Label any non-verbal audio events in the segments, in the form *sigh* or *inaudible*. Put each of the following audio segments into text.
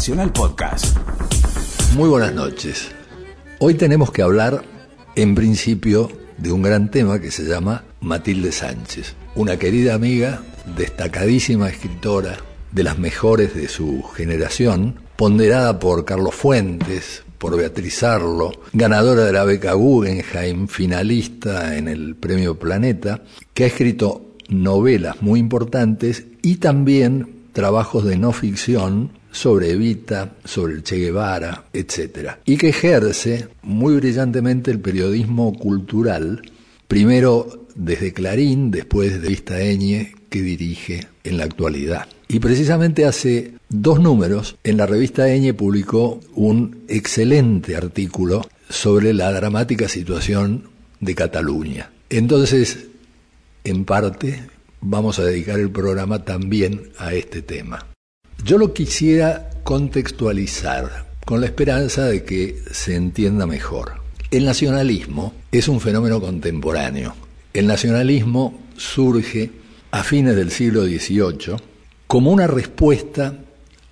Podcast. Muy buenas noches. Hoy tenemos que hablar, en principio, de un gran tema que se llama Matilde Sánchez, una querida amiga, destacadísima escritora, de las mejores de su generación, ponderada por Carlos Fuentes, por Beatriz Arlo, ganadora de la beca Guggenheim, finalista en el Premio Planeta, que ha escrito novelas muy importantes y también trabajos de no ficción sobre Evita, sobre el Che Guevara, etc. Y que ejerce muy brillantemente el periodismo cultural, primero desde Clarín, después de Vista Eñe, que dirige en la actualidad. Y precisamente hace dos números, en la revista Eñe publicó un excelente artículo sobre la dramática situación de Cataluña. Entonces, en parte, vamos a dedicar el programa también a este tema. Yo lo quisiera contextualizar con la esperanza de que se entienda mejor. El nacionalismo es un fenómeno contemporáneo. El nacionalismo surge a fines del siglo XVIII como una respuesta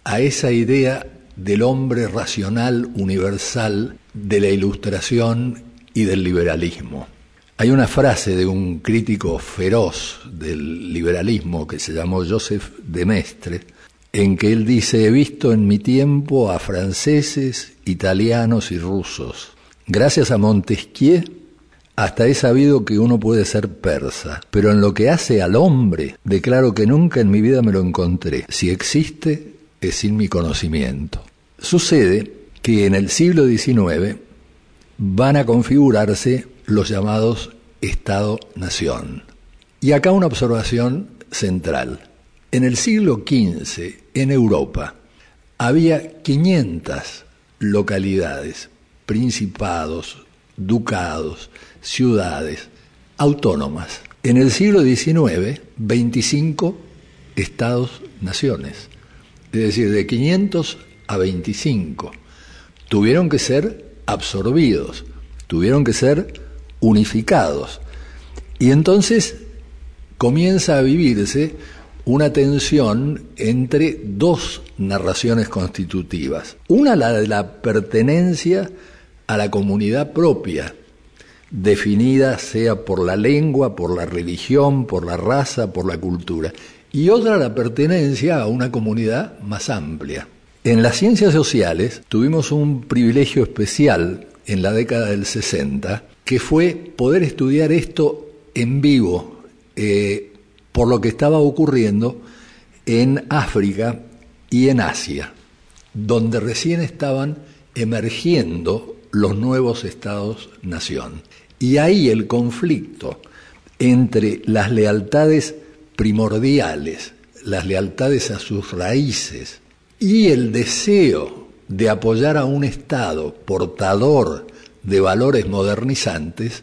a esa idea del hombre racional universal de la ilustración y del liberalismo. Hay una frase de un crítico feroz del liberalismo que se llamó Joseph de Mestre, en que él dice, he visto en mi tiempo a franceses, italianos y rusos. Gracias a Montesquieu, hasta he sabido que uno puede ser persa, pero en lo que hace al hombre, declaro que nunca en mi vida me lo encontré. Si existe, es sin mi conocimiento. Sucede que en el siglo XIX van a configurarse los llamados Estado-Nación. Y acá una observación central. En el siglo XV, en Europa, había 500 localidades, principados, ducados, ciudades autónomas. En el siglo XIX, 25 estados-naciones. Es decir, de 500 a 25. Tuvieron que ser absorbidos, tuvieron que ser unificados. Y entonces comienza a vivirse una tensión entre dos narraciones constitutivas. Una, la de la pertenencia a la comunidad propia, definida sea por la lengua, por la religión, por la raza, por la cultura. Y otra, la pertenencia a una comunidad más amplia. En las ciencias sociales tuvimos un privilegio especial en la década del 60, que fue poder estudiar esto en vivo, eh, por lo que estaba ocurriendo en África y en Asia, donde recién estaban emergiendo los nuevos estados-nación. Y ahí el conflicto entre las lealtades primordiales, las lealtades a sus raíces y el deseo de apoyar a un Estado portador de valores modernizantes,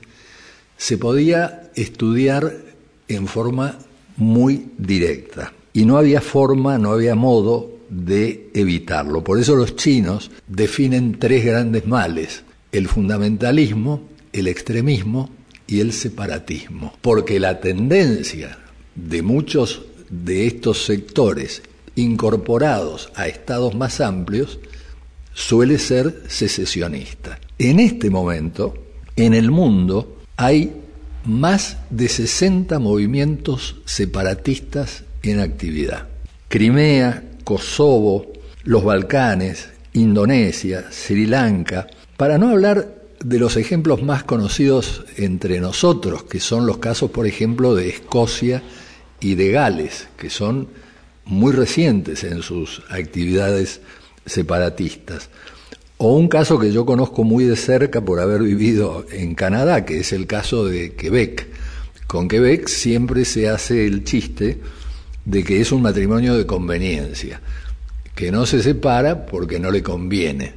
se podía estudiar en forma muy directa. Y no había forma, no había modo de evitarlo. Por eso los chinos definen tres grandes males, el fundamentalismo, el extremismo y el separatismo. Porque la tendencia de muchos de estos sectores incorporados a estados más amplios suele ser secesionista. En este momento, en el mundo, hay más de 60 movimientos separatistas en actividad. Crimea, Kosovo, los Balcanes, Indonesia, Sri Lanka, para no hablar de los ejemplos más conocidos entre nosotros, que son los casos, por ejemplo, de Escocia y de Gales, que son muy recientes en sus actividades separatistas. O un caso que yo conozco muy de cerca por haber vivido en Canadá, que es el caso de Quebec. Con Quebec siempre se hace el chiste de que es un matrimonio de conveniencia, que no se separa porque no le conviene.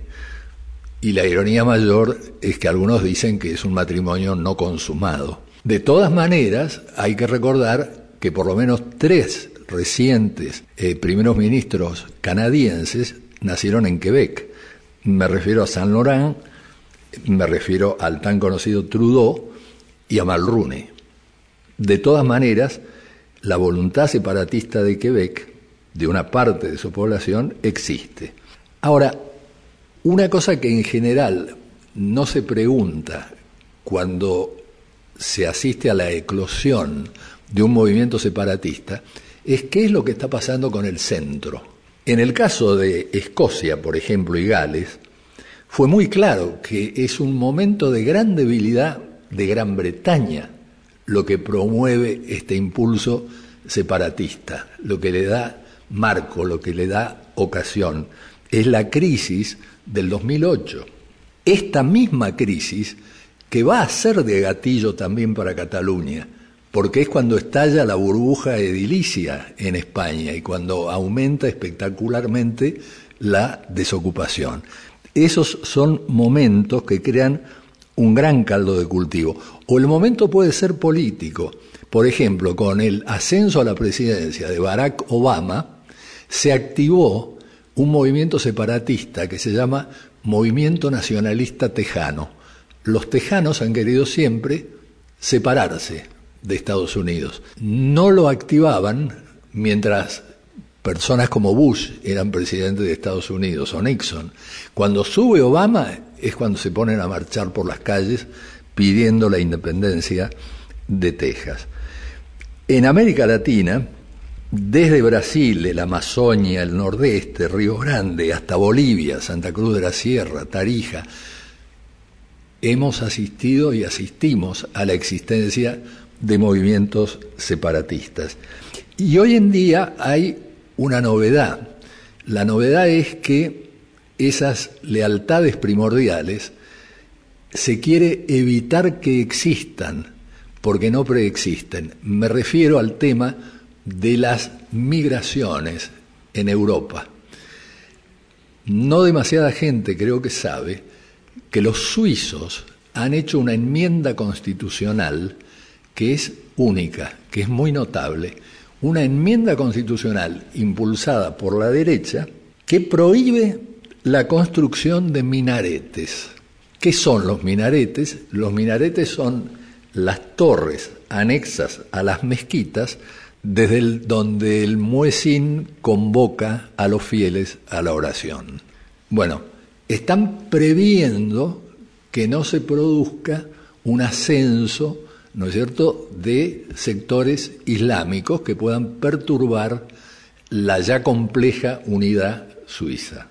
Y la ironía mayor es que algunos dicen que es un matrimonio no consumado. De todas maneras, hay que recordar que por lo menos tres recientes eh, primeros ministros canadienses nacieron en Quebec. Me refiero a Saint Laurent, me refiero al tan conocido Trudeau y a Malrune. De todas maneras, la voluntad separatista de Quebec, de una parte de su población, existe. Ahora, una cosa que en general no se pregunta cuando se asiste a la eclosión de un movimiento separatista es qué es lo que está pasando con el centro. En el caso de Escocia, por ejemplo, y Gales, fue muy claro que es un momento de gran debilidad de Gran Bretaña lo que promueve este impulso separatista, lo que le da marco, lo que le da ocasión. Es la crisis del 2008. Esta misma crisis que va a ser de gatillo también para Cataluña, porque es cuando estalla la burbuja edilicia en España y cuando aumenta espectacularmente la desocupación. Esos son momentos que crean un gran caldo de cultivo. O el momento puede ser político. Por ejemplo, con el ascenso a la presidencia de Barack Obama, se activó un movimiento separatista que se llama Movimiento Nacionalista Tejano. Los tejanos han querido siempre separarse de Estados Unidos. No lo activaban mientras personas como Bush eran presidentes de Estados Unidos o Nixon. Cuando sube Obama es cuando se ponen a marchar por las calles pidiendo la independencia de Texas. En América Latina, desde Brasil, el Amazonia, el Nordeste, Río Grande, hasta Bolivia, Santa Cruz de la Sierra, Tarija, hemos asistido y asistimos a la existencia de movimientos separatistas. Y hoy en día hay una novedad. La novedad es que esas lealtades primordiales se quiere evitar que existan, porque no preexisten. Me refiero al tema de las migraciones en Europa. No demasiada gente creo que sabe que los suizos han hecho una enmienda constitucional que es única, que es muy notable, una enmienda constitucional impulsada por la derecha que prohíbe la construcción de minaretes. ¿Qué son los minaretes? Los minaretes son las torres anexas a las mezquitas desde donde el muezín convoca a los fieles a la oración. Bueno, están previendo que no se produzca un ascenso ¿no es cierto?, de sectores islámicos que puedan perturbar la ya compleja unidad suiza.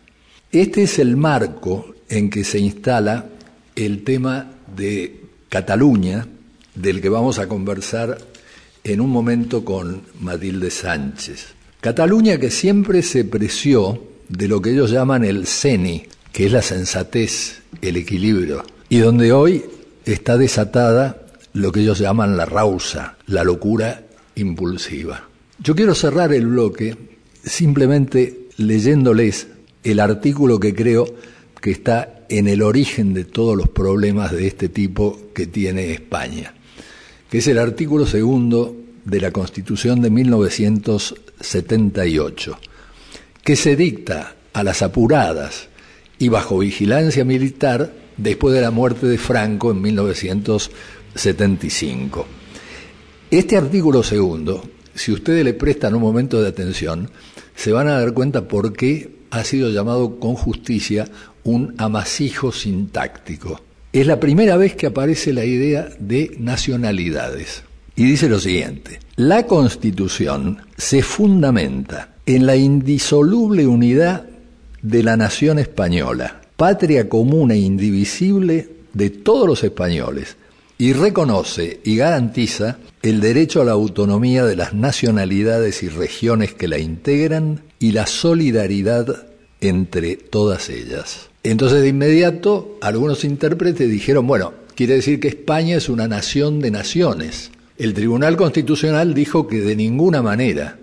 Este es el marco en que se instala el tema de Cataluña, del que vamos a conversar en un momento con Matilde Sánchez. Cataluña que siempre se preció de lo que ellos llaman el CENI, que es la sensatez, el equilibrio, y donde hoy está desatada lo que ellos llaman la rausa, la locura impulsiva. Yo quiero cerrar el bloque simplemente leyéndoles el artículo que creo que está en el origen de todos los problemas de este tipo que tiene España, que es el artículo segundo de la Constitución de 1978, que se dicta a las apuradas y bajo vigilancia militar después de la muerte de Franco en 1978 75. Este artículo segundo, si ustedes le prestan un momento de atención, se van a dar cuenta por qué ha sido llamado con justicia un amasijo sintáctico. Es la primera vez que aparece la idea de nacionalidades. Y dice lo siguiente, la Constitución se fundamenta en la indisoluble unidad de la nación española, patria común e indivisible de todos los españoles, y reconoce y garantiza el derecho a la autonomía de las nacionalidades y regiones que la integran y la solidaridad entre todas ellas. Entonces de inmediato algunos intérpretes dijeron, bueno, quiere decir que España es una nación de naciones. El Tribunal Constitucional dijo que de ninguna manera,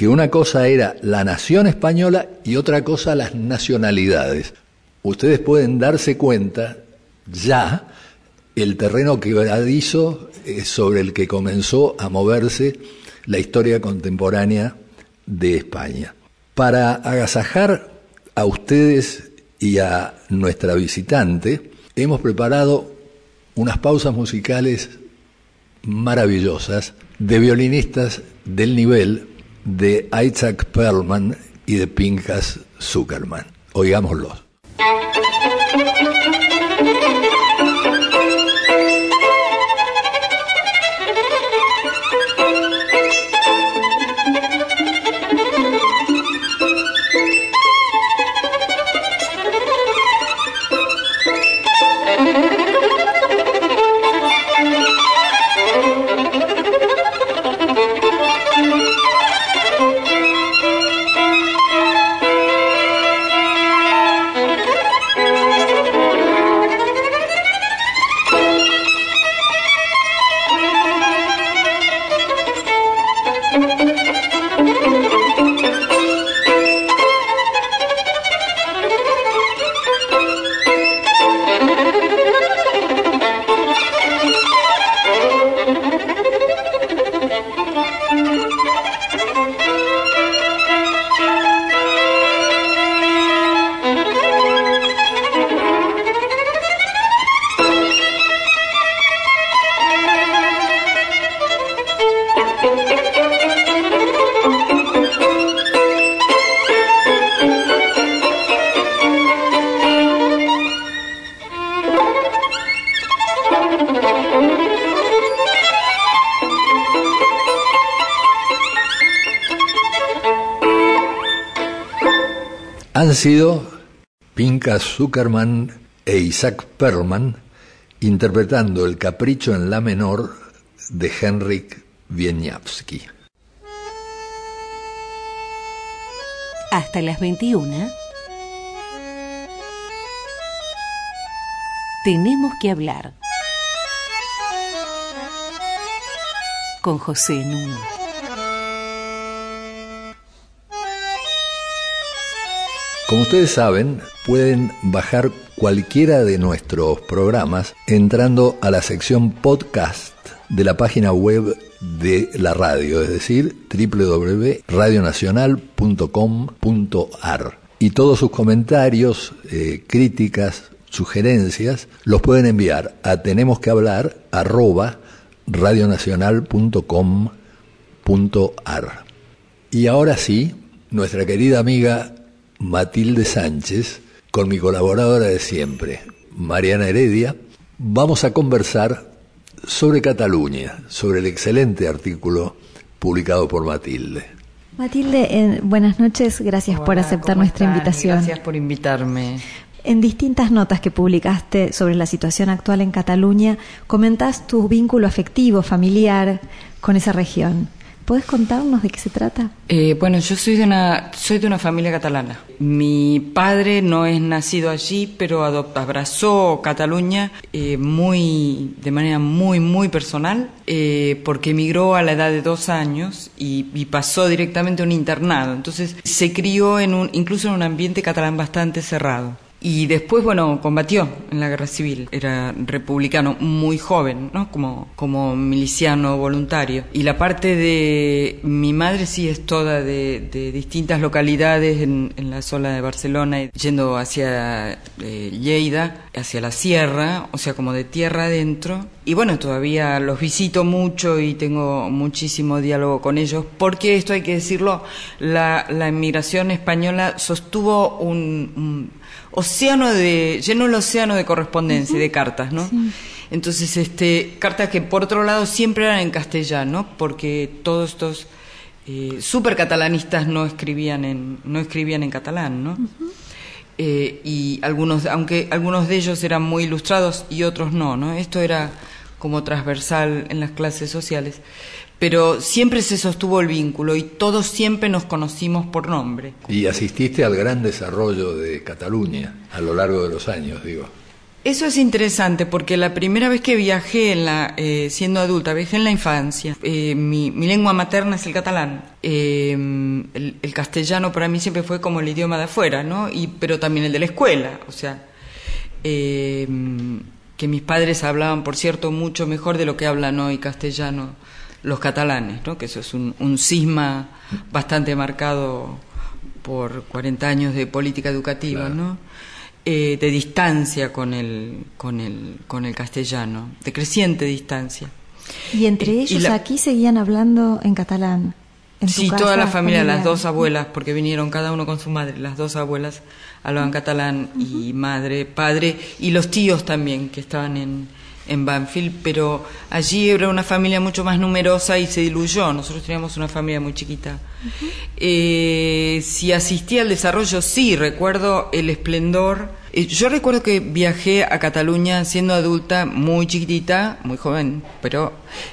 que una cosa era la nación española y otra cosa las nacionalidades. Ustedes pueden darse cuenta ya el terreno quebradizo sobre el que comenzó a moverse la historia contemporánea de España. Para agasajar a ustedes y a nuestra visitante, hemos preparado unas pausas musicales maravillosas de violinistas del nivel de Isaac Perlman y de Pinchas Zuckerman. Oigámoslos. Han sido Pinka Zuckerman e Isaac Perlman interpretando el capricho en la menor de Henrik Wieniawski. Hasta las 21 tenemos que hablar con José Núñez. Como ustedes saben, pueden bajar cualquiera de nuestros programas entrando a la sección podcast de la página web de la radio, es decir, www.radionacional.com.ar. Y todos sus comentarios, eh, críticas, sugerencias, los pueden enviar a tenemos que hablar radionacional.com.ar. Y ahora sí, nuestra querida amiga Matilde Sánchez, con mi colaboradora de siempre, Mariana Heredia, vamos a conversar sobre Cataluña, sobre el excelente artículo publicado por Matilde. Matilde, buenas noches, gracias por aceptar nuestra invitación. Gracias por invitarme. En distintas notas que publicaste sobre la situación actual en Cataluña, comentás tu vínculo afectivo, familiar con esa región. ¿Puedes contarnos de qué se trata? Eh, bueno, yo soy de una soy de una familia catalana. Mi padre no es nacido allí, pero abrazó Cataluña eh, muy de manera muy muy personal, eh, porque emigró a la edad de dos años y, y, pasó directamente a un internado. Entonces se crió en un incluso en un ambiente catalán bastante cerrado. Y después, bueno, combatió en la guerra civil. Era republicano muy joven, ¿no? Como, como miliciano voluntario. Y la parte de mi madre sí es toda de, de distintas localidades en, en, la zona de Barcelona, yendo hacia eh, Lleida, hacia la sierra, o sea, como de tierra adentro. Y bueno, todavía los visito mucho y tengo muchísimo diálogo con ellos, porque esto hay que decirlo, la, la inmigración española sostuvo un, un océano de, lleno el océano de correspondencia y de cartas, ¿no? Entonces, este, cartas que por otro lado siempre eran en castellano, porque todos estos eh, super catalanistas no escribían en, no escribían en catalán, ¿no? eh, y algunos, aunque algunos de ellos eran muy ilustrados y otros no, ¿no? Esto era como transversal en las clases sociales pero siempre se sostuvo el vínculo y todos siempre nos conocimos por nombre. Y asististe al gran desarrollo de Cataluña a lo largo de los años, digo. Eso es interesante porque la primera vez que viajé en la, eh, siendo adulta, viajé en la infancia. Eh, mi, mi, lengua materna es el catalán. Eh, el, el, castellano para mí siempre fue como el idioma de afuera, ¿no? Y, pero también el de la escuela, o sea, que mis padres hablaban, por cierto, mucho mejor de lo que hablan hoy castellano los catalanes, ¿no? que eso es un, un cisma bastante marcado por 40 años de política educativa, claro. ¿no? Eh, de distancia con el, con, el, con el castellano, de creciente distancia. Y entre ellos y la... aquí seguían hablando en catalán. en Sí, casa toda la familia, las dos abuelas, porque vinieron cada uno con su madre, las dos abuelas hablaban catalán y madre, padre, y los tíos también que estaban en, en Banfield, pero allí era una familia mucho más numerosa y se diluyó. Nosotros teníamos una familia muy chiquita. Eh, si asistí al desarrollo, sí, recuerdo el esplendor. Eh, yo recuerdo que viajé a Cataluña siendo adulta, muy chiquitita, muy joven, pero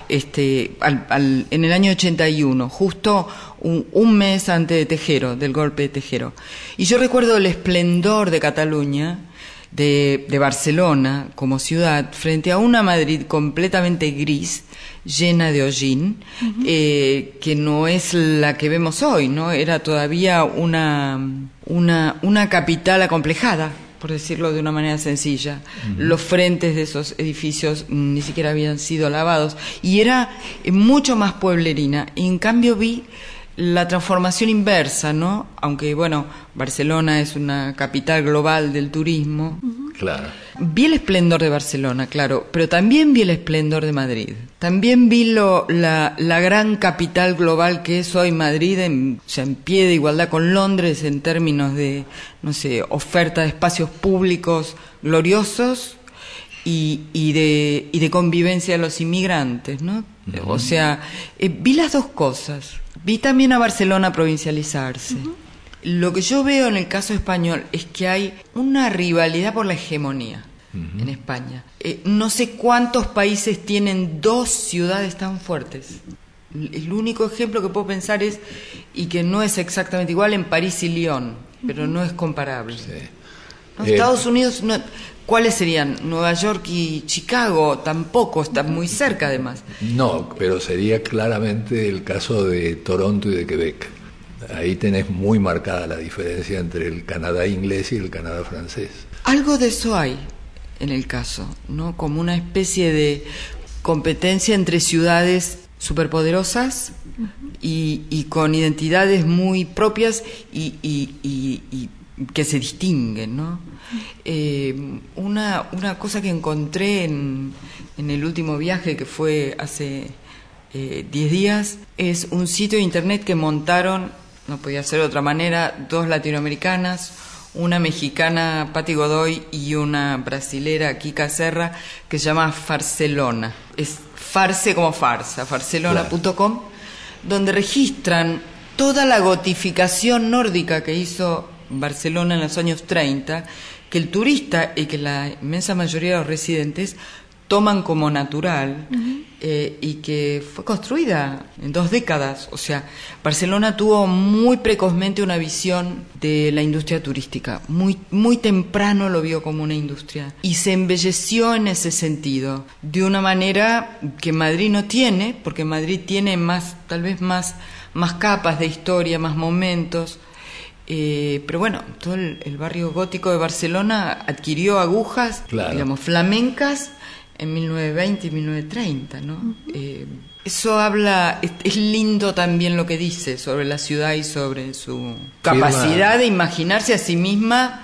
este, al- al- en el año 81, justo un, un mes antes de Tejero, del golpe de Tejero. Y yo recuerdo el esplendor de Cataluña, de, de Barcelona como ciudad, frente a una Madrid completamente gris, llena de hollín, eh, que no es la que vemos hoy, ¿no? Era todavía una, una, una capital acomplejada, por decirlo de una manera sencilla. Los frentes de esos edificios mm, ni siquiera habían sido lavados y era eh, mucho más pueblerina. Y en cambio vi la transformación inversa, ¿no? Aunque, bueno, Barcelona es una capital global del turismo. Claro. Vi el esplendor de Barcelona, claro, pero también vi el esplendor de Madrid. También vi lo, la, la gran capital global que es hoy Madrid, en, o sea, en pie de igualdad con Londres en términos de, no sé, oferta de espacios públicos gloriosos y, y, de, y de convivencia de los inmigrantes, ¿no? O sea, eh, vi las dos cosas. Vi también a Barcelona provincializarse. Lo que yo veo en el caso español es que hay una rivalidad por la hegemonía en España. Eh, no sé cuántos países tienen dos ciudades tan fuertes. El único ejemplo que puedo pensar es, y que no es exactamente igual, en París y Lyon, pero no es comparable. No, Eh, Estados Unidos, no- ¿cuáles serían? Nueva York y Chicago tampoco, están muy cerca además. No, pero sería claramente el caso de Toronto y de Quebec. Ahí tenés muy marcada la diferencia entre el Canadá inglés y el Canadá francés. Algo de eso hay en el caso, ¿no? Como una especie de competencia entre ciudades superpoderosas y, y con identidades muy propias y, y- y- y que se distinguen, ¿no? Eh, una, una cosa que encontré en, en el último viaje que fue hace eh, 10 días es un sitio de internet que montaron, no podía ser de otra manera, dos latinoamericanas, una mexicana, Patti Godoy, y una brasilera, Kika Serra, que se llama Farcelona. Es farce como farsa, farcelona.com, donde registran toda la gotificación nórdica que hizo Barcelona en los años 30, que el turista y que la inmensa mayoría de los residentes toman como natural eh, y que fue construida en dos décadas. O sea, Barcelona tuvo muy precozmente una visión de la industria turística. Muy, muy temprano lo vio como una industria y se embelleció en ese sentido, de una manera que Madrid no tiene, porque Madrid tiene más, tal vez más, más capas de historia, más momentos. Eh, pero bueno, todo el, el barrio gótico de Barcelona adquirió agujas, Claro. digamos, flamencas en 1920 y 1930, ¿no? Eh, eso habla, es, es lindo también lo que dice sobre la ciudad y sobre su capacidad de imaginarse a sí misma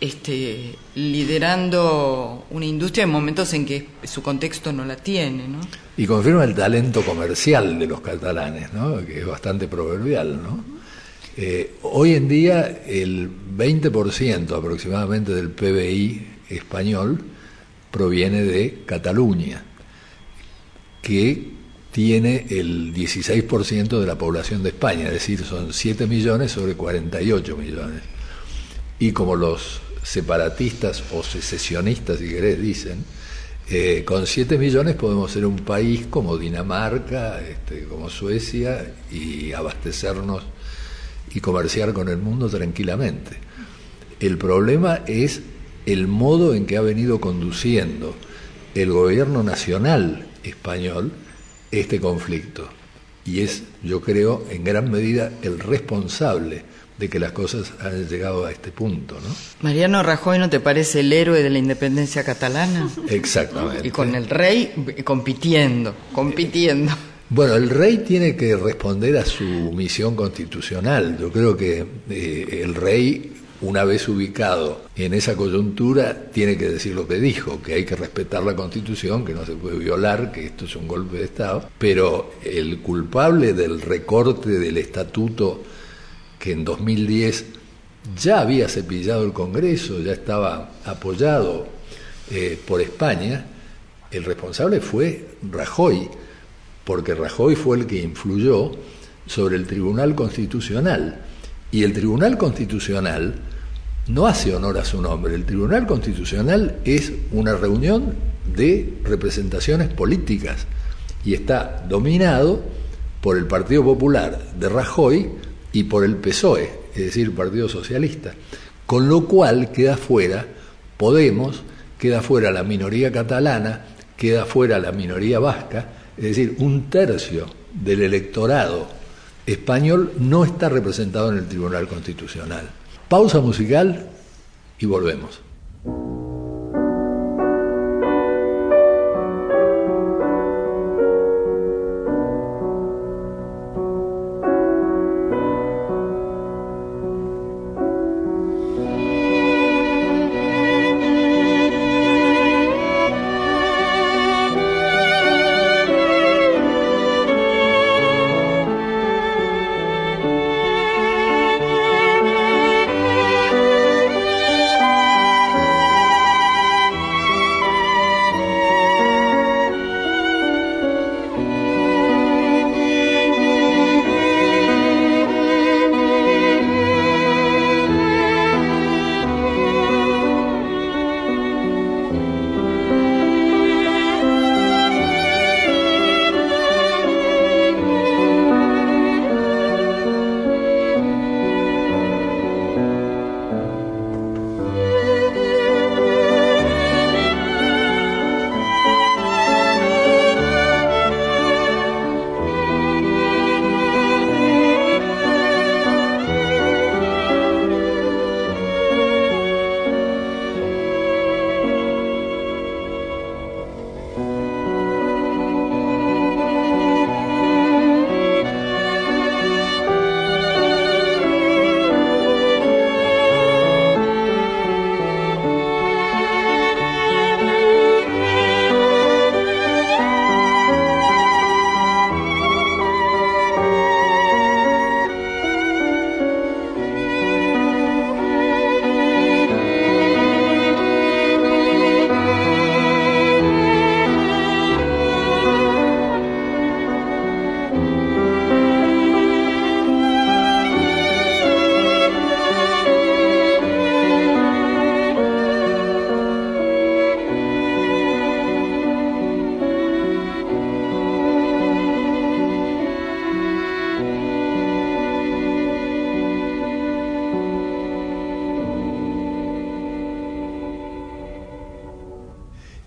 este, liderando una industria en momentos en que su contexto no la tiene, ¿no? Y confirma el talento comercial de los catalanes, ¿no? que es bastante proverbial. ¿no? Eh, hoy en día el 20% aproximadamente del PBI español proviene de Cataluña, que tiene el 16% de la población de España, es decir, son 7 millones sobre 48 millones. Y como los separatistas o secesionistas, si querés, dicen, eh, con 7 millones podemos ser un país como Dinamarca, este, como Suecia, y abastecernos y comerciar con el mundo tranquilamente. El problema es el modo en que ha venido conduciendo el gobierno nacional español este conflicto. Y es, yo creo, en gran medida el responsable de que las cosas han llegado a este punto, ¿no? Mariano Rajoy, ¿no te parece el héroe de la independencia catalana? Exactamente. Y con el rey eh, compitiendo, compitiendo. Bueno, el rey tiene que responder a su misión constitucional. Yo creo que eh, el rey una vez ubicado en esa coyuntura, tiene que decir lo que dijo, que hay que respetar la Constitución, que no se puede violar, que esto es un golpe de Estado, pero el culpable del recorte del estatuto que en 2010 ya había cepillado el Congreso, ya estaba apoyado eh, por España, el responsable fue Rajoy, porque Rajoy fue el que influyó sobre el Tribunal Constitucional. Y el Tribunal Constitucional no hace honor a su nombre. El Tribunal Constitucional es una reunión de representaciones políticas y está dominado por el Partido Popular de Rajoy y por el PSOE, es decir, Partido Socialista. Con lo cual queda fuera Podemos, queda fuera la minoría catalana, queda fuera la minoría vasca, es decir, un tercio del electorado español no está representado en el Tribunal Constitucional. Pausa musical y volvemos.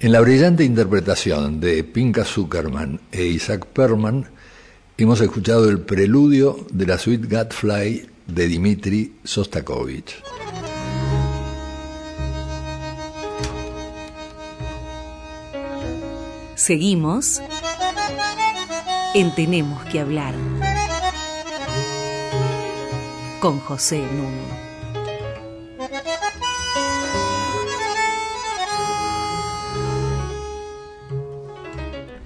En la brillante interpretación de Pinka Zuckerman e Isaac Perman, hemos escuchado el preludio de la suite Gadfly de Dmitri Sostakovich. Seguimos en Tenemos que hablar con José Nuno.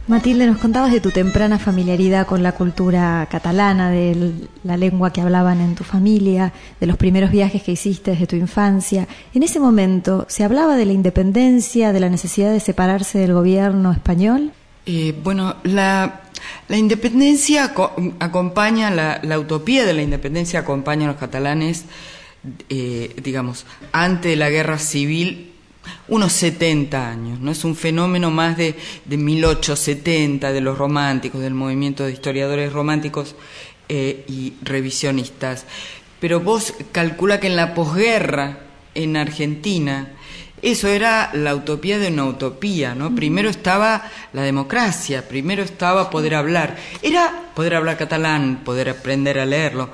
Matilde, nos contabas de tu temprana familiaridad con la cultura catalana, de la lengua que hablaban en tu familia, de los primeros viajes que hiciste desde tu infancia. En ese momento, ¿se hablaba de la independencia, de la necesidad de separarse del gobierno español? Eh, bueno, la, independencia acompaña, la, utopía de la independencia acompaña a los catalanes, eh, digamos, ante la guerra civil unos 70 años, ¿no? Es un fenómeno más de, de 1870, de los románticos, del movimiento de historiadores románticos eh, y revisionistas. Pero vos calcula que en la posguerra, en Argentina, eso era la utopía de una utopía, ¿no? Primero estaba la democracia, primero estaba poder hablar. Era poder hablar catalán, poder aprender a leerlo.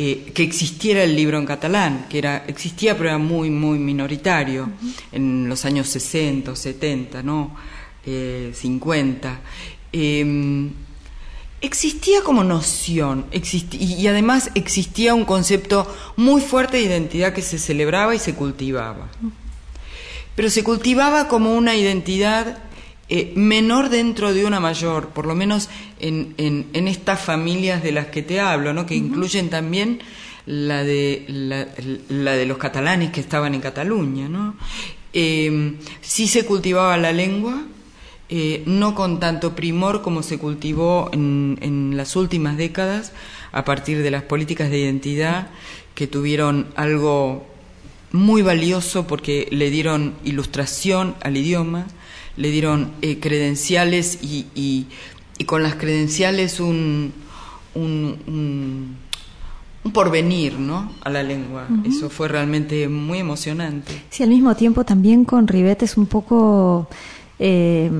Eh, que existiera el libro en catalán, que era, existía pero era muy, muy minoritario en los años 60 70, ¿no? 50. Eh, em, Existía como noción, y además existía un concepto muy fuerte de identidad que se celebraba y se cultivaba. Pero se cultivaba como una identidad eh, menor dentro de una mayor, por lo menos en, en, estas familias de las que te hablo, ¿no? que incluyen también la de, la, de los catalanes que estaban en Cataluña. ¿no? Eh, sí se cultivaba la lengua, eh, no con tanto primor como se cultivó en, las últimas décadas a partir de las políticas de identidad que tuvieron algo muy valioso porque le dieron ilustración al idioma, le dieron eh, credenciales y, y, con las credenciales un, un, un, porvenir ¿no? a la lengua. Eso fue realmente muy emocionante. Sí, al mismo tiempo también con ribetes un poco eh,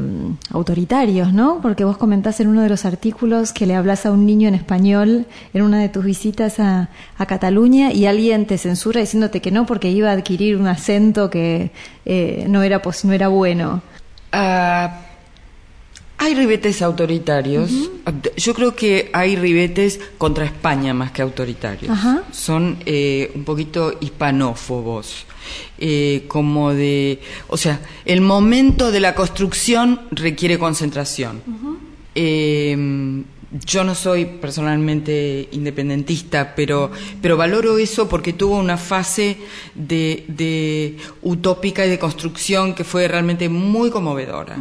autoritarios, ¿no? Porque vos comentás en uno de los artículos que le hablas a un niño en español en una de tus visitas a, Cataluña y alguien te censura diciéndote que no porque iba a adquirir un acento que eh, no, era no era bueno. Ah, hay ribetes autoritarios. Yo creo que hay ribetes contra España más que autoritarios. Son eh, un poquito hispanófobos. Eh, como de, o sea, el momento de la construcción requiere concentración. Eh, yo no soy personalmente independentista, pero, pero valoro eso porque tuvo una fase de, de utópica y de construcción que fue realmente muy conmovedora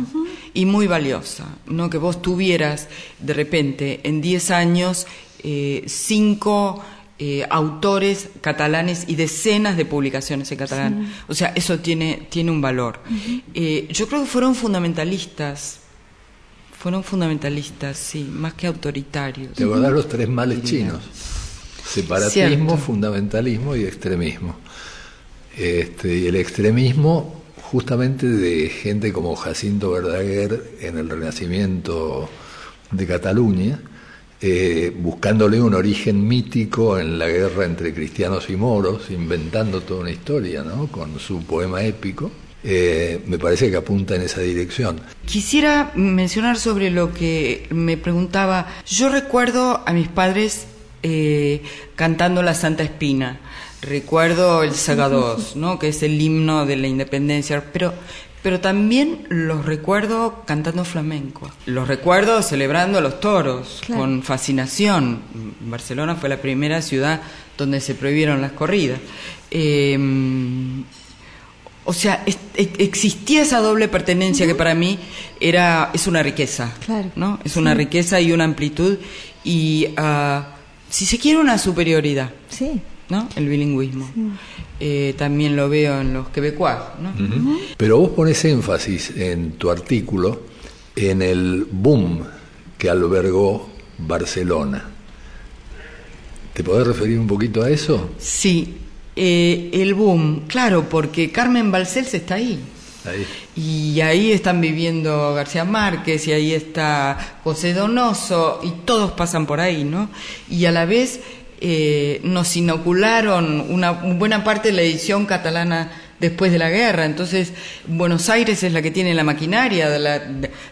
y muy valiosa. ¿no? Que vos tuvieras de repente en 10 años eh, cinco eh, autores catalanes y decenas de publicaciones en catalán. O sea, eso tiene, tiene un valor. Eh, yo creo que fueron fundamentalistas. Fueron fundamentalistas, sí, más que autoritarios. ¿Te acordás los tres males chinos? Separatismo, fundamentalismo y extremismo. Este, y el extremismo, justamente de gente como Jacinto Verdaguer en el Renacimiento de Cataluña, eh, buscándole un origen mítico en la guerra entre cristianos y moros, inventando toda una historia, ¿no? Con su poema épico. Eh, me parece que apunta en esa dirección. Quisiera mencionar sobre lo que me preguntaba. Yo recuerdo a mis padres eh, cantando la Santa Espina. Recuerdo el Sagados, *laughs* ¿no? que es el himno de la independencia, pero pero también los recuerdo cantando flamenco. Los recuerdo celebrando los toros con fascinación. Barcelona fue la primera ciudad donde se prohibieron las corridas. Em, o sea, existía esa doble pertenencia que para mí era es una riqueza, ¿no? Es una riqueza y una amplitud y, ah, si se quiere, una superioridad. Sí. ¿no? El bilingüismo. Eh, también lo veo en los quebecuas, ¿no? Pero vos pones énfasis en tu artículo en el boom que albergó Barcelona. ¿Te podés referir un poquito a eso? Sí, eh, el boom, claro, porque Carmen Balcells está ahí. ahí. Y ahí están viviendo García Márquez y ahí está José Donoso y todos pasan por ahí, ¿no? Y a la vez eh, nos inocularon una buena parte de la edición catalana después de la guerra. Entonces, Buenos Aires es la que tiene la maquinaria, de la,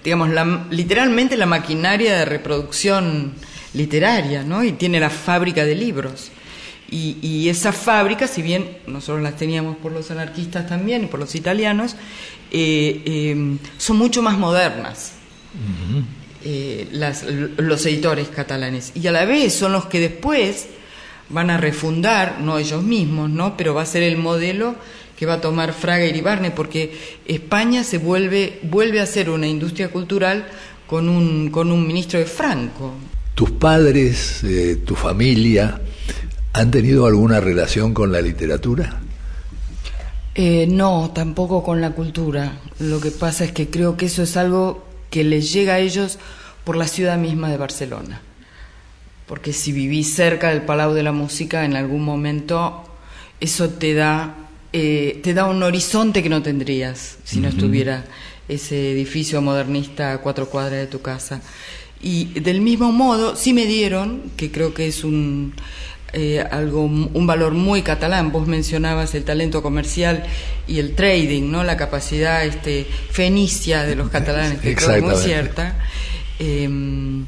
digamos, la, literalmente la maquinaria de reproducción literaria, ¿no? Y tiene la fábrica de libros. Y, y esas fábricas, si bien nosotros las teníamos por los anarquistas también y por los italianos, eh, eh, son mucho más modernas. las, los editores catalanes y a la vez son los que después van a refundar, no ellos mismos, ¿no? Pero va a ser el modelo que va a tomar Fraga y Iribarne, porque España se vuelve, vuelve a ser una industria cultural con un, con un ministro de Franco. ¿Tus padres, eh, tu familia, han tenido alguna relación con la literatura? Eh, no, tampoco con la cultura. Lo que pasa es que creo que eso es algo que les llega a ellos por la ciudad misma de Barcelona porque si vivís cerca del Palau de la Música, en algún momento eso te da, eh, te da un horizonte que no tendrías si no estuviera ese edificio modernista a cuatro cuadras de tu casa. Y del mismo modo, sí me dieron, que creo que es un, eh, algo, un valor muy catalán. Vos mencionabas el talento comercial y el trading, ¿no? La capacidad este, fenicia de los catalanes, que creo muy cierta. Em,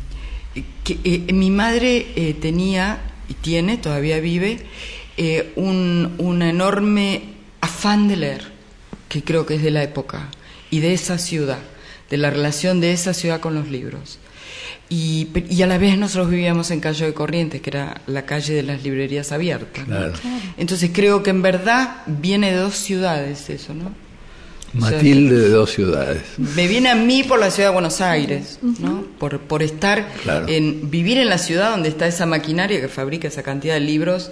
que mi madre tenía y tiene, todavía vive, un, un enorme afán de leer, que creo que es de la época y de esa ciudad, de la relación de esa ciudad con los libros. Y, y, a la vez nosotros vivíamos en Calle de Corrientes, que era la calle de las librerías abiertas. Entonces creo que en verdad viene de dos ciudades eso, ¿no? Matilde de dos ciudades. Me viene a mí por la ciudad de Buenos Aires, ¿no? Por, por estar en vivir en la ciudad donde está esa maquinaria que fabrica esa cantidad de libros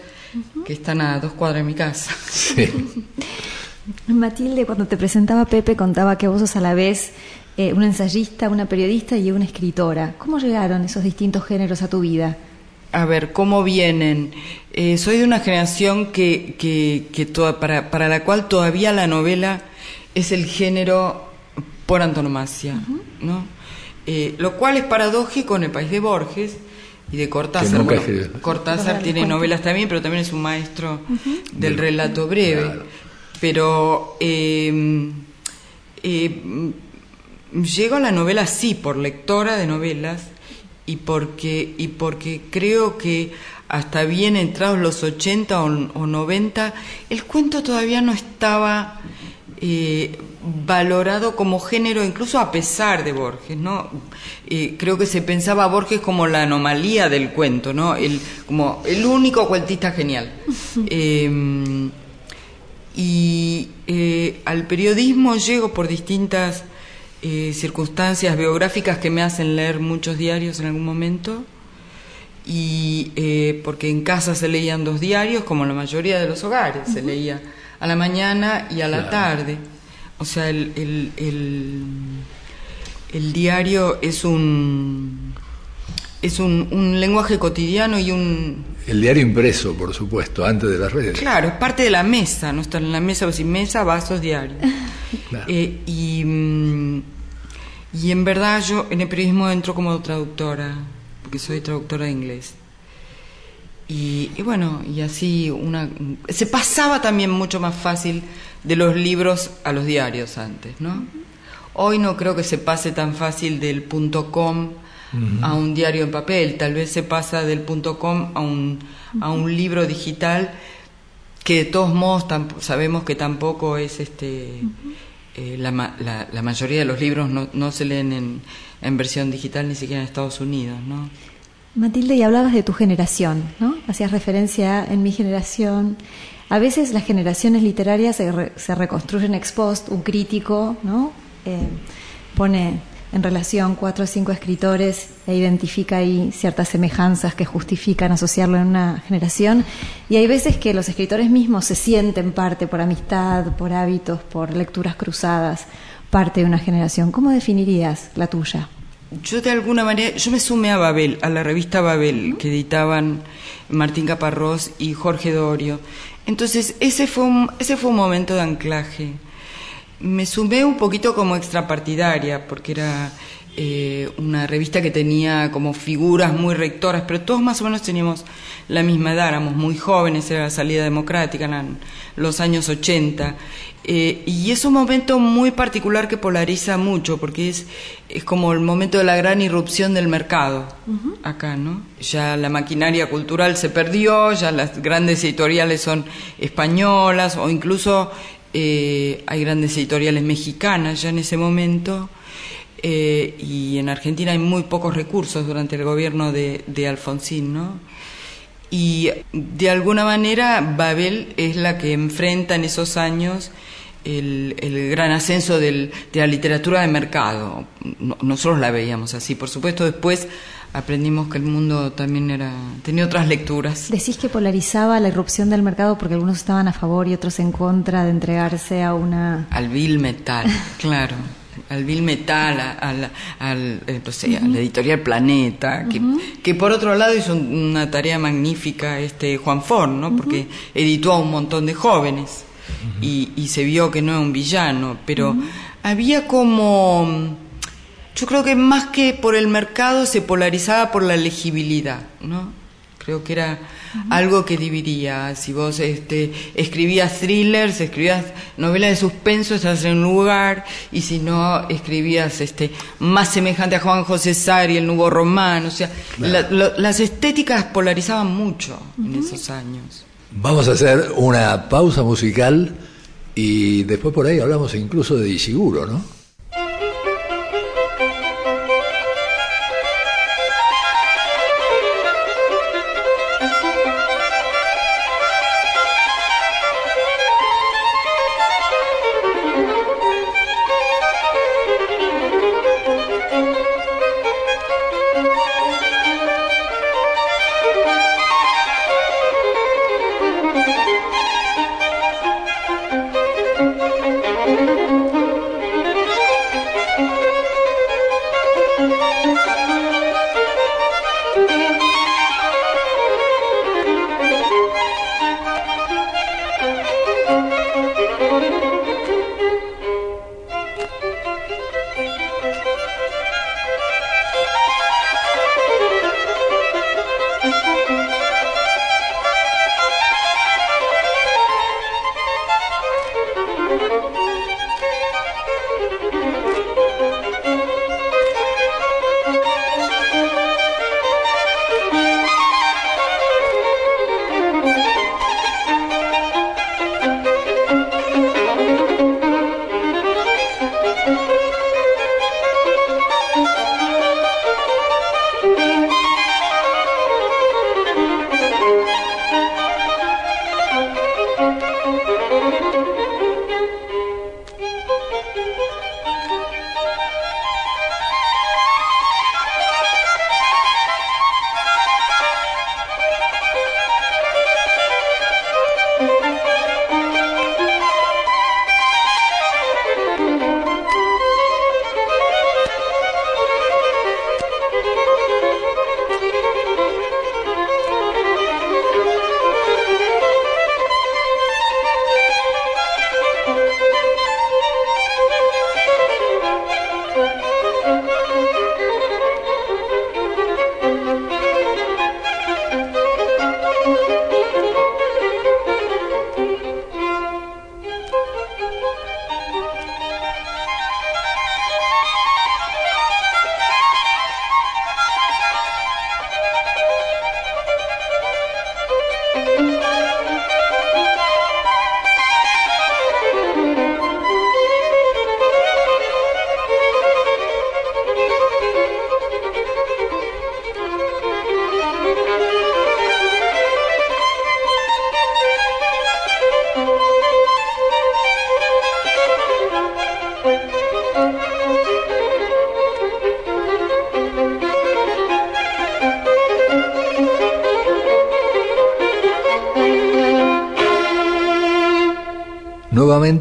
que están a dos cuadras de mi casa. Sí. *laughs* Matilde, cuando te presentaba Pepe, contaba que vos sos a la vez eh, una ensayista, una periodista y una escritora. ¿Cómo llegaron esos distintos géneros a tu vida? A ver, ¿cómo vienen? Eh, soy de una generación que, que, para, para, la cual todavía la novela es el género por antonomasia, ¿no? Eh, lo cual es paradójico en el país de Borges y de Cortázar. Cortázar tiene novelas también, pero también es un maestro del relato breve. Pero eh, llego a la novela sí, por lectora de novelas y porque, y porque creo que hasta bien entrados los 80 o, 90, el cuento todavía no estaba eh, valorado como género, incluso a pesar de Borges, ¿no? Eh, creo que se pensaba a Borges como la anomalía del cuento, ¿no? El, como el único cuentista genial. *laughs* Eh, y al periodismo llego por distintas eh, circunstancias biográficas que me hacen leer muchos diarios en algún momento y eh, porque en casa se leían dos diarios como la mayoría de los hogares se leía a la mañana y a la tarde o sea el, el, el, diario es un es un, un, lenguaje cotidiano y un... El diario impreso, por supuesto, antes de las redes. Claro, es parte de la mesa, no estar en la mesa, sin mesa, vasos, diarios. *laughs* Eh, y, mm, y en verdad yo en el periodismo entro como traductora, porque soy traductora de inglés. Y, bueno, y así una se pasaba también mucho más fácil de los libros a los diarios antes, ¿no? Hoy no creo que se pase tan fácil del punto com a un diario en papel, tal vez se pasa del punto com a un, a un libro digital que de todos modos sabemos que tampoco es este eh, la, la, la, mayoría de los libros no, no se leen en, versión digital ni siquiera en Estados Unidos, ¿no? Matilde, y hablabas de tu generación, ¿no? Hacías referencia en mi generación. A veces las generaciones literarias se, se reconstruyen ex post, un crítico, ¿no? Eh, pone en relación cuatro o cinco escritores e identifica ahí ciertas semejanzas que justifican asociarlo en una generación. Y hay veces que los escritores mismos se sienten parte por amistad, por hábitos, por lecturas cruzadas, parte de una generación. ¿Cómo definirías la tuya? Yo de alguna manera, yo me sumé a Babel, a la revista Babel, que editaban Martín Caparrós y Jorge Dorio. Entonces, ese fue un, ese fue un momento de anclaje me sumé un poquito como extrapartidaria, porque era eh, una revista que tenía como figuras muy rectoras, pero todos más o menos teníamos la misma edad, éramos muy jóvenes, era la salida democrática, en los años 80. Eh, y es un momento muy particular que polariza mucho, porque es, es como el momento de la gran irrupción del mercado acá, ¿no? Ya la maquinaria cultural se perdió, ya las grandes editoriales son españolas, o incluso eh, hay grandes editoriales mexicanas ya en ese momento, eh, y en Argentina hay muy pocos recursos durante el gobierno de, Alfonsín, ¿no? Y de alguna manera Babel es la que enfrenta en esos años el, gran ascenso de la literatura de mercado. nosotros la veíamos así, por supuesto después aprendimos que el mundo también era tenía otras lecturas. Decís que polarizaba la irrupción del mercado porque algunos estaban a favor y otros en contra de entregarse a una... Al vil metal, *laughs* claro. Al vil metal, al, al, eh, la editorial Planeta, que, que, por otro lado hizo una tarea magnífica este Juan Ford, ¿no? Porque editó a un montón de jóvenes y, y, se vio que no era un villano, pero había como yo creo que más que por el mercado se polarizaba por la legibilidad, ¿no? Creo que era algo que dividía. Si vos este, escribías thrillers, escribías novelas de suspenso, estás en un lugar, y si no, escribías este, más semejante a Juan José Sari, el Nubo Román. O sea, las estéticas polarizaban mucho en esos años. Vamos a hacer una pausa musical y después por ahí hablamos incluso de Isiguro, ¿no?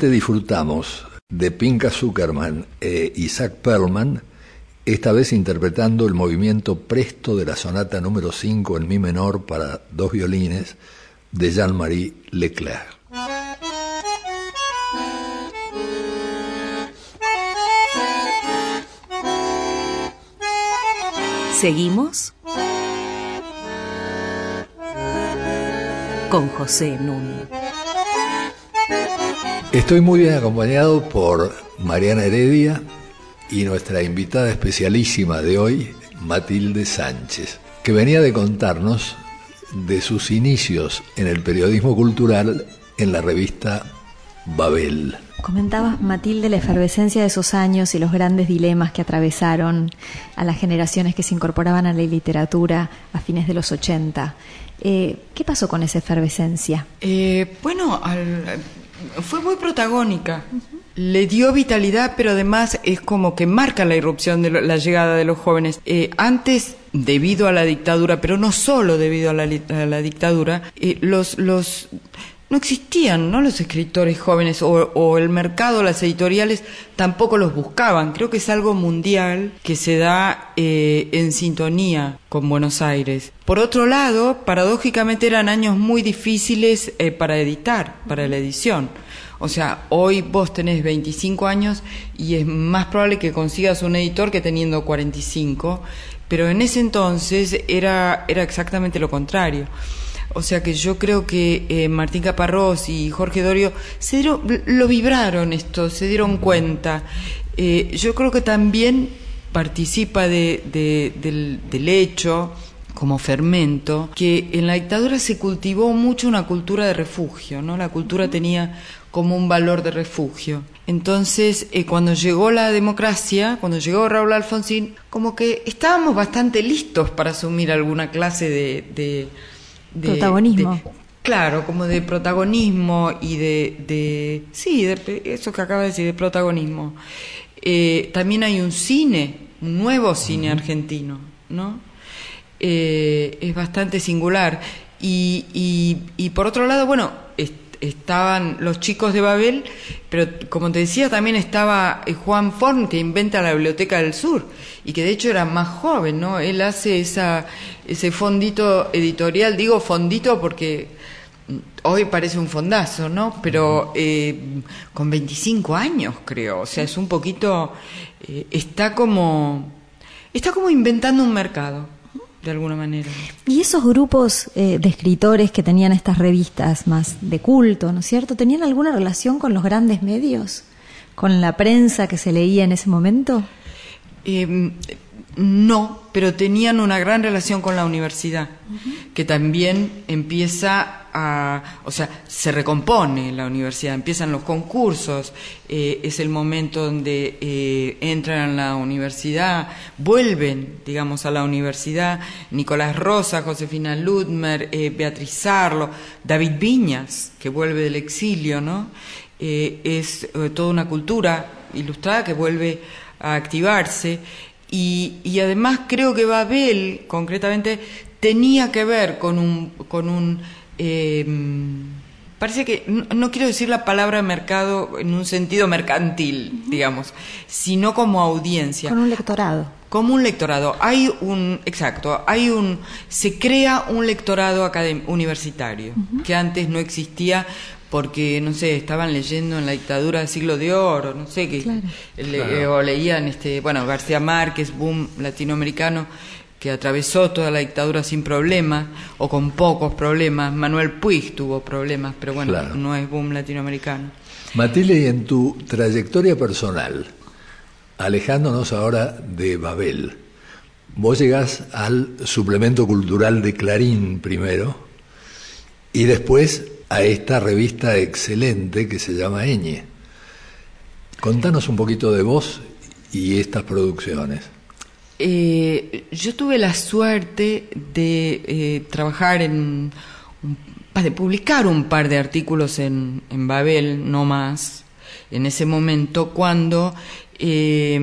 Disfrutamos de Pinka Zuckerman e Isaac Perlman, esta vez interpretando el movimiento presto de la sonata número 5 en mi menor para dos violines de Jean-Marie Leclerc. Seguimos con José Núñez. Estoy muy bien acompañado por Mariana Heredia y nuestra invitada especialísima de hoy, Matilde Sánchez, que venía de contarnos de sus inicios en el periodismo cultural en la revista Babel. Comentabas, Matilde, la efervescencia de esos años y los grandes dilemas que atravesaron a las generaciones que se incorporaban a la literatura a fines de los 80. Eh, ¿Qué pasó con esa efervescencia? Eh, bueno, al, fue muy protagónica. Le dio vitalidad, pero además es como que marca la irrupción de la llegada de los jóvenes. Eh, antes, debido a la dictadura, pero no solo debido a la, dictadura, eh, los, los no existían, ¿no? Los escritores jóvenes o, el mercado, las editoriales tampoco los buscaban. Creo que es algo mundial que se da eh, en sintonía con Buenos Aires. Por otro lado, paradójicamente eran años muy difíciles eh, para editar, para la edición. O sea, hoy vos tenés 25 años y es más probable que consigas un editor que teniendo 45, pero en ese entonces era, era exactamente lo contrario. O sea que yo creo que eh, Martín Caparrós y Jorge Dorio se lo vibraron esto, se dieron cuenta. Eh, yo creo que también participa de, del, hecho como fermento, que en la dictadura se cultivó mucho una cultura de refugio, ¿no? La cultura tenía como un valor de refugio. Entonces, eh, cuando llegó la democracia, cuando llegó Raúl Alfonsín, como que estábamos bastante listos para asumir alguna clase de protagonismo. claro, como de protagonismo y de, de sí, de eso que acaba de decir, de protagonismo. Eh, también hay un cine, un nuevo cine argentino, ¿no? Eh, es bastante singular. Y, y, y, por otro lado, bueno, estaban los chicos de Babel, pero como te decía, también estaba eh, Juan Forn, que inventa la Biblioteca del Sur, y que de hecho era más joven, ¿no? Él hace esa, ese fondito editorial, digo fondito porque hoy parece un fondazo, ¿no? Pero eh, con 25 años, creo, o sea, es un poquito, eh, está como, está como inventando un mercado de alguna manera. Y esos grupos eh, de escritores que tenían estas revistas más de culto, ¿no es cierto? ¿Tenían alguna relación con los grandes medios? ¿Con la prensa que se leía en ese momento? Eh, no, pero tenían una gran relación con la universidad, que también empieza a, o sea, se recompone la universidad, empiezan los concursos, eh, es el momento donde eh, entran a la universidad, vuelven, digamos, a la universidad, Nicolás Rosa, Josefina Ludmer, eh, Beatriz Arlo, David Viñas, que vuelve del exilio, ¿no? es toda una cultura ilustrada que vuelve a activarse y, además creo que Babel, concretamente, tenía que ver con un... Con un em, parece que, no, quiero decir la palabra mercado en un sentido mercantil, digamos, sino como audiencia. Con un lectorado. Como un lectorado. Hay un, exacto, hay un, se crea un lectorado universitario, que antes no existía porque, no sé, estaban leyendo en la dictadura del siglo de oro, no sé, qué o leían, este, bueno, García Márquez, boom latinoamericano, que atravesó toda la dictadura sin problemas, o con pocos problemas. Manuel Puig tuvo problemas, pero bueno, no es boom latinoamericano. Matilde, y en tu trayectoria personal, alejándonos ahora de Babel, vos llegás al suplemento cultural de Clarín primero, y después a esta revista excelente que se llama Eñe. Contanos un poquito de vos y estas producciones. Eh, yo tuve la suerte de eh, trabajar en, de publicar un par de artículos en, en Babel, no más, en ese momento, cuando eh,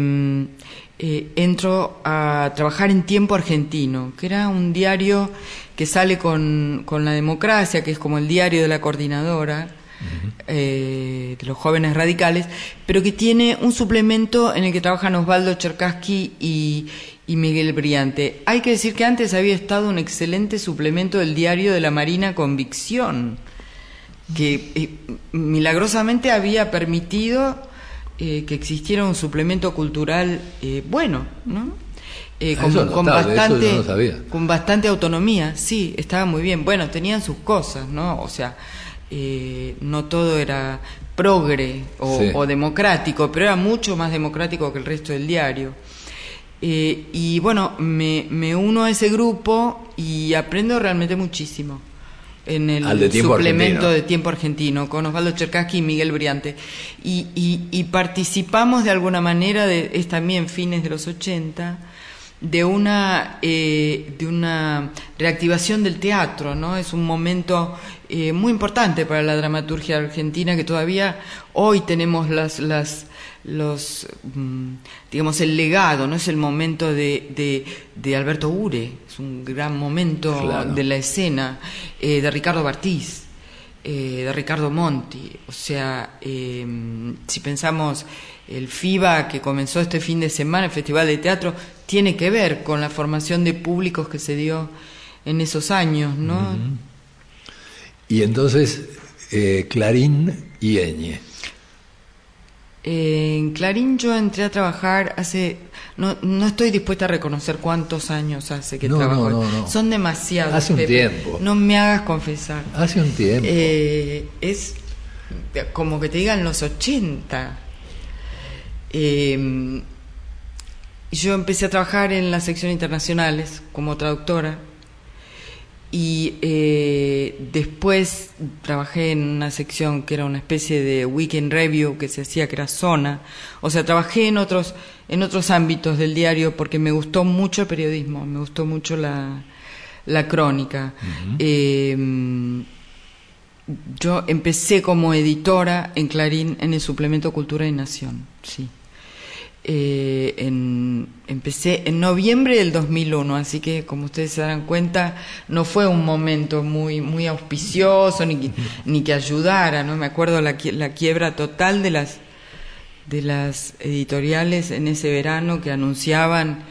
entro a trabajar en Tiempo Argentino, que era un diario que sale con, con, La Democracia, que es como el diario de la coordinadora eh, de los jóvenes radicales, pero que tiene un suplemento en el que trabajan Osvaldo Cherkaski y, y Miguel Briante. Hay que decir que antes había estado un excelente suplemento del diario de la Marina Convicción, que eh, milagrosamente había permitido eh, que existiera un suplemento cultural bueno, ¿no? Eh, con, bastante, con bastante autonomía, sí, estaba muy bien. Bueno, tenían sus cosas, ¿no? O sea, eh, no todo era progre o, democrático, pero era mucho más democrático que el resto del diario. Eh, y bueno, me, me, uno a ese grupo y aprendo realmente muchísimo en el suplemento de tiempo argentino con Osvaldo Cherkaski y Miguel Briante. Y, y, y, participamos de alguna manera, de, es también fines de los 80, de una, eh, de una reactivación del teatro, ¿no? Es un momento eh, muy importante para la dramaturgia argentina que todavía hoy tenemos las, las los mm, digamos el legado no es el momento de, de, Alberto Ure es un gran momento de la escena eh, de Ricardo Bartiz de Ricardo Monti. O sea, si pensamos el FIBA que comenzó este fin de semana, el Festival de Teatro, tiene que ver con la formación de públicos que se dio en esos años, ¿no? Y entonces, eh, Clarín y Eñe. en Clarín yo entré a trabajar hace no, no estoy dispuesta a reconocer cuántos años hace que trabajo. Son demasiados. Hace un tiempo. No me hagas confesar. Hace un tiempo. Eh, es como que te digan los 80. Eh, yo empecé a trabajar en la sección internacionales como traductora y eh, después trabajé en una sección que era una especie de weekend review que se hacía que era zona. O sea, trabajé en otros, en otros ámbitos del diario porque me gustó mucho el periodismo, me gustó mucho la, la crónica. Em, yo empecé como editora en Clarín en el suplemento Cultura y Nación, sí. Eh, empecé en noviembre del 2001, así que como ustedes se dan cuenta, no fue un momento muy, muy auspicioso ni, ni que ayudara, ¿no? Me acuerdo la, la quiebra total de las, de las editoriales en ese verano que anunciaban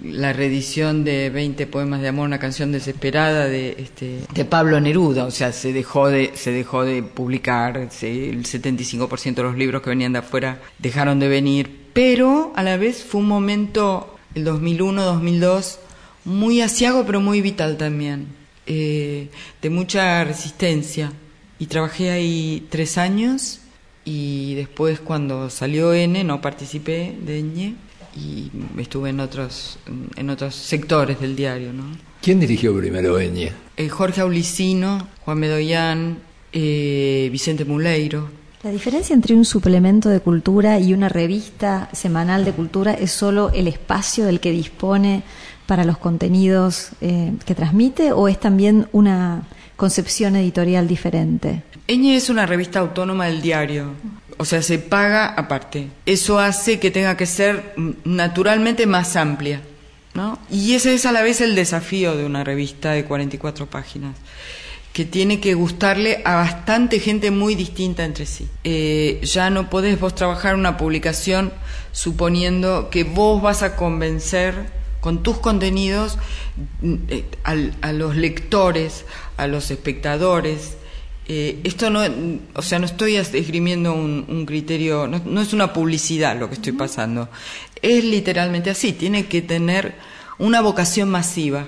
la reedición de 20 poemas de amor, una canción desesperada de este de Pablo Neruda, o sea, se dejó de se dejó de publicar, el 75% de los libros que venían de afuera dejaron de venir pero a la vez fue un momento, el 2001-2002, muy asiago pero muy vital también, eh, de mucha resistencia. Y trabajé ahí tres años y después cuando salió N no participé de Ñ y estuve en otros, en otros sectores del diario. ¿no? ¿Quién dirigió primero Ñ? Eh, Jorge Aulicino, Juan Medoyán, eh, Vicente Muleiro. La diferencia entre un suplemento de cultura y una revista semanal de cultura es solo el espacio del que dispone para los contenidos eh, que transmite o es también una concepción editorial diferente? Eñe es una revista autónoma del diario, o sea, se paga aparte. Eso hace que tenga que ser naturalmente más amplia. ¿no? Y ese es a la vez el desafío de una revista de 44 páginas que tiene que gustarle a bastante gente muy distinta entre sí. Eh, ya no podés vos trabajar una publicación suponiendo que vos vas a convencer con tus contenidos eh, a, los lectores, a los espectadores. Eh, esto no, o sea, no estoy esgrimiendo un, criterio, no, no, es una publicidad lo que estoy pasando. Es literalmente así, tiene que tener una vocación masiva.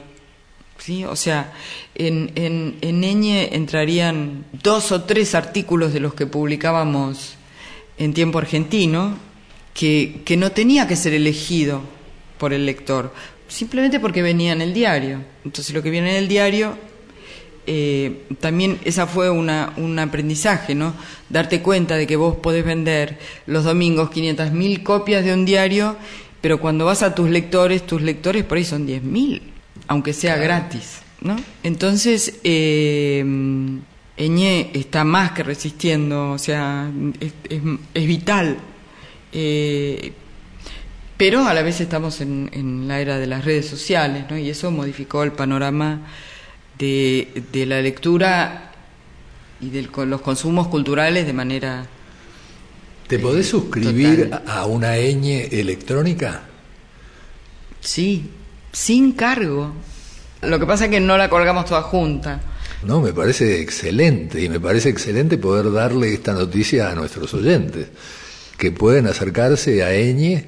¿Sí? O sea, en, en, en entrarían dos o tres artículos de los que publicábamos en tiempo argentino, que, que no tenía que ser elegido por el lector, simplemente porque venía en el diario. Entonces lo que viene en el diario, eh, también esa fue una, un aprendizaje, ¿no? Darte cuenta de que vos podés vender los domingos 500.000 copias de un diario, pero cuando vas a tus lectores, tus lectores por ahí son 10.000, aunque sea gratis. ¿no? Entonces, eh, Eñé está más que resistiendo, o sea, es, vital. Eh, pero a la vez estamos en, la era de las redes sociales, ¿no? Y eso modificó el panorama de, de la lectura y de los consumos culturales de manera... ¿Te podés suscribir a una ñ electrónica? Sí, sin cargo. Lo que pasa es que no la colgamos toda junta. No, me parece excelente y me parece excelente poder darle esta noticia a nuestros oyentes, que pueden acercarse a Eñe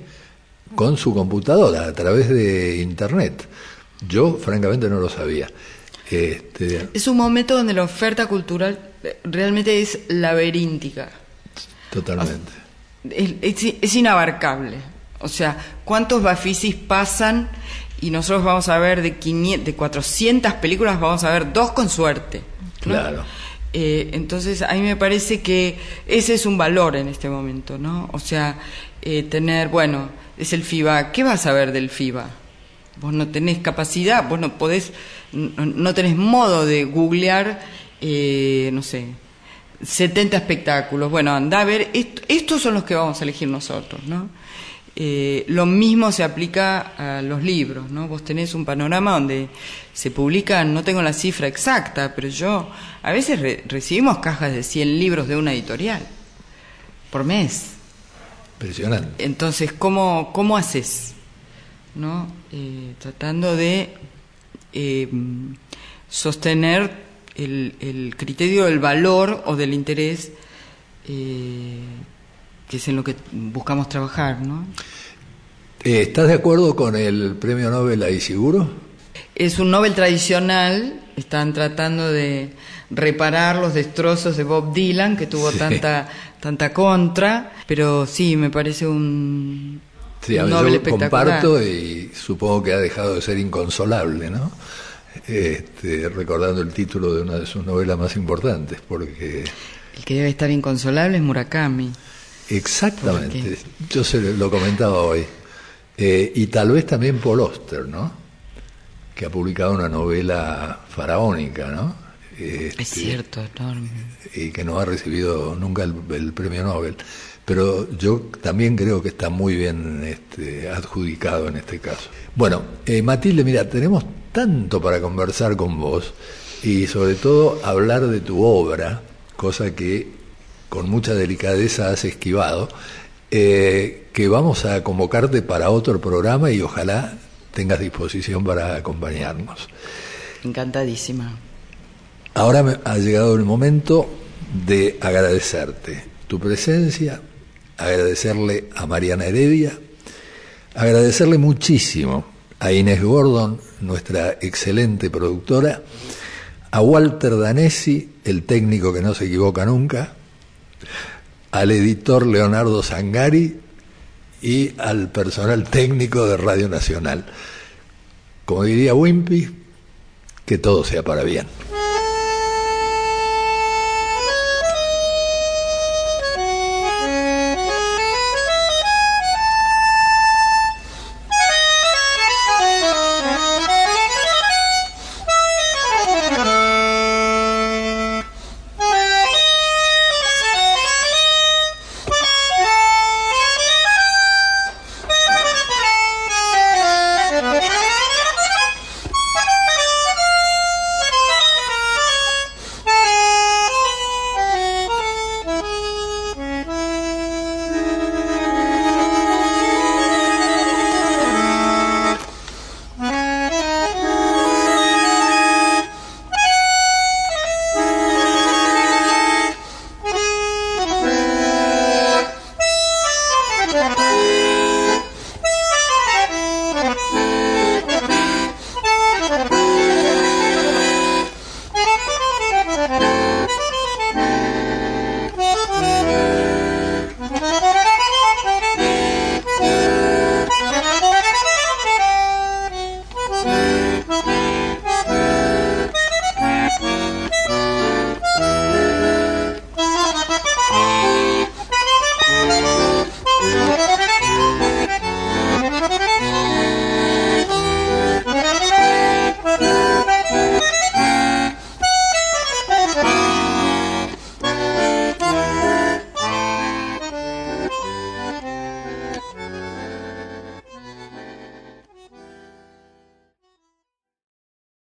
con su computadora a través de Internet. Yo, francamente, no lo sabía. Este... Es un momento donde la oferta cultural realmente es laberíntica. Totalmente. Es, inabarcable. O sea, ¿cuántos bafisis pasan y nosotros vamos a ver de, 500, de 400 películas, vamos a ver dos con suerte. Claro. Eh, entonces, a mí me parece que ese es un valor en este momento, ¿no? O sea, eh, tener, bueno, es el FIBA, ¿qué vas a ver del FIBA? Vos no tenés capacidad, vos no podés, no, tenés modo de googlear, eh, no sé, 70 espectáculos. Bueno, anda a ver, estos son los que vamos a elegir nosotros, ¿no? Eh, lo mismo se aplica a los libros, ¿no? Vos tenés un panorama donde se publican, no tengo la cifra exacta, pero yo, a veces recibimos cajas de 100 libros de una editorial por mes. Impresionante. Entonces, ¿cómo, cómo haces? ¿No? Eh, tratando de eh, sostener el, el, criterio del valor o del interés que es en lo que buscamos trabajar, ¿no? Eh, ¿Estás de acuerdo con el premio Nobel ahí seguro? Es un Nobel tradicional, están tratando de reparar los destrozos de Bob Dylan, que tuvo tanta, tanta contra, pero sí, me parece un, sí, Nobel espectacular. comparto y supongo que ha dejado de ser inconsolable, ¿no? Este, recordando el título de una de sus novelas más importantes, porque... El que debe estar inconsolable es Murakami. Exactamente, yo se lo comentaba hoy. Eh, y tal vez también Paul Oster, ¿no? Que ha publicado una novela faraónica, ¿no? Este, es cierto, enorme. Y que no ha recibido nunca el, premio Nobel. Pero yo también creo que está muy bien este, adjudicado en este caso. Bueno, eh, Matilde, mira, tenemos tanto para conversar con vos y sobre todo hablar de tu obra, cosa que con mucha delicadeza has esquivado, eh, que vamos a convocarte para otro programa y ojalá tengas disposición para acompañarnos. Encantadísima. Ahora me ha llegado el momento de agradecerte tu presencia, agradecerle a Mariana Heredia, agradecerle muchísimo a Inés Gordon, nuestra excelente productora, a Walter Danesi, el técnico que no se equivoca nunca, al editor Leonardo Sangari y al personal técnico de Radio Nacional. Como diría Wimpy, que todo sea para bien.